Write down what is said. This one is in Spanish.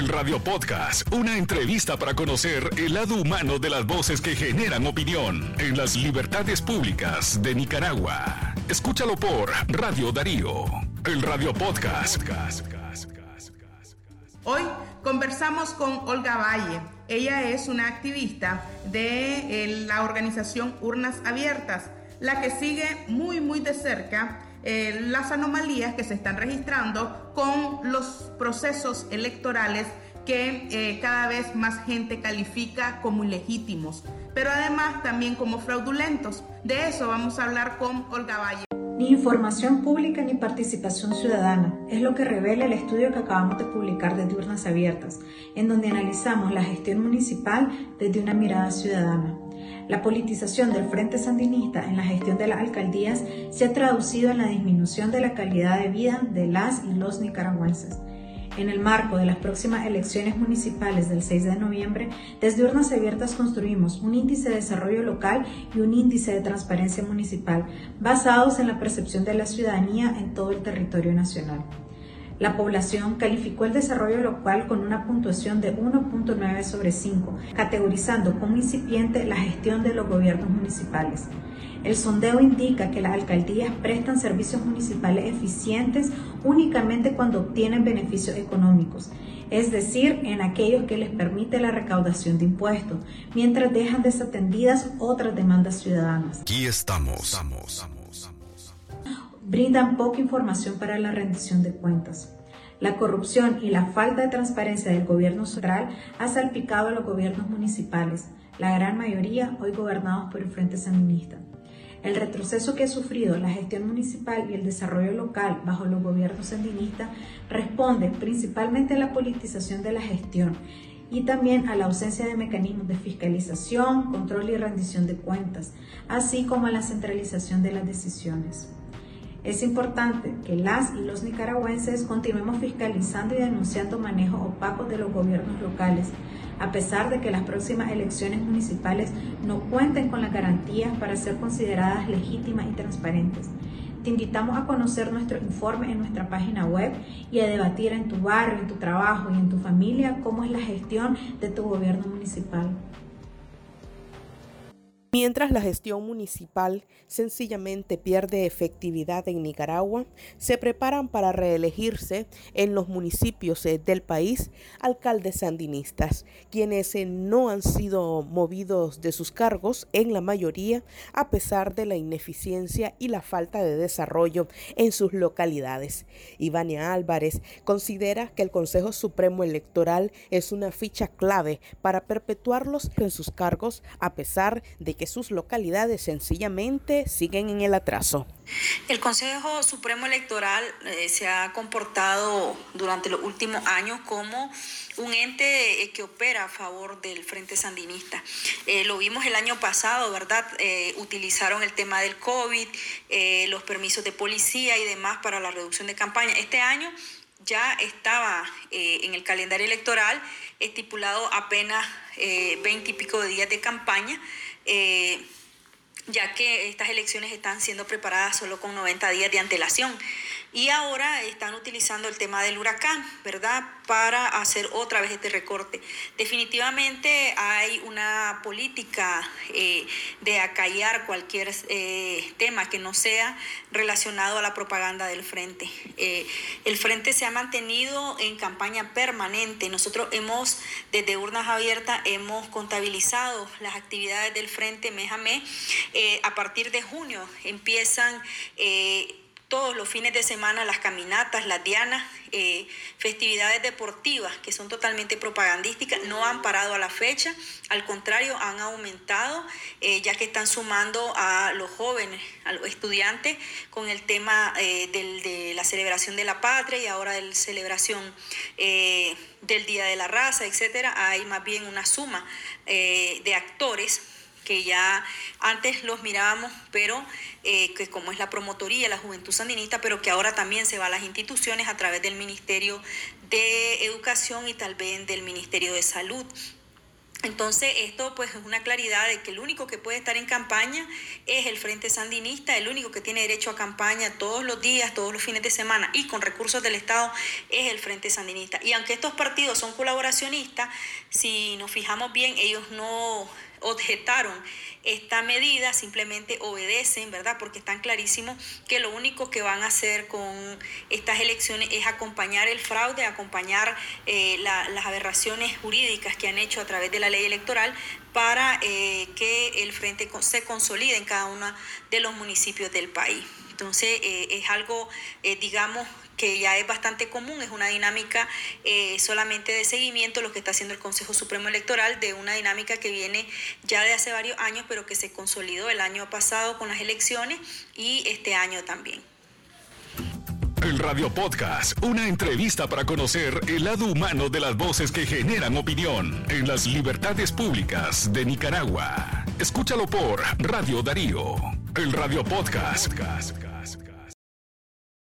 El Radio Podcast, una entrevista para conocer el lado humano de las voces que generan opinión en las libertades públicas de Nicaragua. Escúchalo por Radio Darío. El Radio Podcast. Hoy conversamos con Olga Valle. Ella es una activista de eh, la organización Urnas Abiertas, la que sigue muy, muy de cerca eh, las anomalías que se están registrando con los procesos electorales que eh, cada vez más gente califica como ilegítimos, pero además también como fraudulentos. De eso vamos a hablar con Olga Valle. Ni información pública ni participación ciudadana es lo que revela el estudio que acabamos de publicar desde Urnas Abiertas, en donde analizamos la gestión municipal desde una mirada ciudadana. La politización del Frente Sandinista en la gestión de las alcaldías se ha traducido en la disminución de la calidad de vida de las y los nicaragüenses. En el marco de las próximas elecciones municipales del 6 de noviembre, desde Urnas Abiertas construimos un índice de desarrollo local y un índice de transparencia municipal basados en la percepción de la ciudadanía en todo el territorio nacional. La población calificó el desarrollo local con una puntuación de 1.9 sobre 5, categorizando como incipiente la gestión de los gobiernos municipales. El sondeo indica que las alcaldías prestan servicios municipales eficientes únicamente cuando obtienen beneficios económicos, es decir, en aquellos que les permite la recaudación de impuestos, mientras dejan desatendidas otras demandas ciudadanas. Aquí estamos brindan poca información para la rendición de cuentas. La corrupción y la falta de transparencia del gobierno central ha salpicado a los gobiernos municipales, la gran mayoría hoy gobernados por el Frente Sandinista. El retroceso que ha sufrido la gestión municipal y el desarrollo local bajo los gobiernos sandinistas responde principalmente a la politización de la gestión y también a la ausencia de mecanismos de fiscalización, control y rendición de cuentas, así como a la centralización de las decisiones. Es importante que las y los nicaragüenses continuemos fiscalizando y denunciando manejos opacos de los gobiernos locales, a pesar de que las próximas elecciones municipales no cuenten con las garantías para ser consideradas legítimas y transparentes. Te invitamos a conocer nuestro informe en nuestra página web y a debatir en tu barrio, en tu trabajo y en tu familia cómo es la gestión de tu gobierno municipal. Mientras la gestión municipal sencillamente pierde efectividad en Nicaragua, se preparan para reelegirse en los municipios eh, del país alcaldes sandinistas, quienes eh, no han sido movidos de sus cargos en la mayoría a pesar de la ineficiencia y la falta de desarrollo en sus localidades. Ivania Álvarez considera que el Consejo Supremo Electoral es una ficha clave para perpetuarlos en sus cargos a pesar de que sus localidades sencillamente siguen en el atraso. El Consejo Supremo Electoral eh, se ha comportado durante los últimos años como un ente eh, que opera a favor del Frente Sandinista. Eh, lo vimos el año pasado, ¿verdad? utilizaron el tema del COVID, los permisos de policía y demás para la reducción de campaña. Este año ya estaba en el calendario electoral estipulado apenas veinte y pico de días de campaña. Eh, ya que estas elecciones están siendo preparadas solo con 90 días de antelación. Y ahora están utilizando el tema del huracán, ¿verdad? Para hacer otra vez este recorte. Definitivamente hay una política eh, de acallar cualquier eh, tema que no sea relacionado a la propaganda del frente. Eh, el frente se ha mantenido en campaña permanente. Nosotros hemos, desde urnas abiertas, hemos contabilizado las actividades del frente mes a mes. a partir de junio empiezan todos los fines de semana las caminatas, las dianas, eh, festividades deportivas que son totalmente propagandísticas, no han parado a la fecha, al contrario, han aumentado, eh, ya que están sumando a los jóvenes, a los estudiantes, con el tema eh, de la celebración de la patria y ahora de la celebración del Día de la Raza, etcétera. Hay más bien una suma de actores que ya antes los mirábamos, pero eh, que como es la promotoría, la Juventud Sandinista, pero que ahora también se va a las instituciones a través del Ministerio de Educación y tal vez del Ministerio de Salud. Entonces, esto pues es una claridad de que el único que puede estar en campaña es el Frente Sandinista, el único que tiene derecho a campaña todos los días, todos los fines de semana y con recursos del Estado es el Frente Sandinista. Y aunque estos partidos son colaboracionistas, si nos fijamos bien, ellos no objetaron esta medida, simplemente obedecen, ¿verdad? Porque están clarísimos que lo único que van a hacer con estas elecciones es acompañar el fraude, acompañar eh, las aberraciones jurídicas que han hecho a través de la ley electoral para eh, que el frente se consolide en cada uno de los municipios del país. Entonces eh, es algo, digamos, que ya es bastante común, es una dinámica eh, solamente de seguimiento, lo que está haciendo el Consejo Supremo Electoral, de una dinámica que viene ya de hace varios años, pero que se consolidó el año pasado con las elecciones y este año también. Radio Podcast, una entrevista para conocer el lado humano de las voces que generan opinión en las libertades públicas de Nicaragua. Escúchalo por Radio Darío, el Radio Podcast.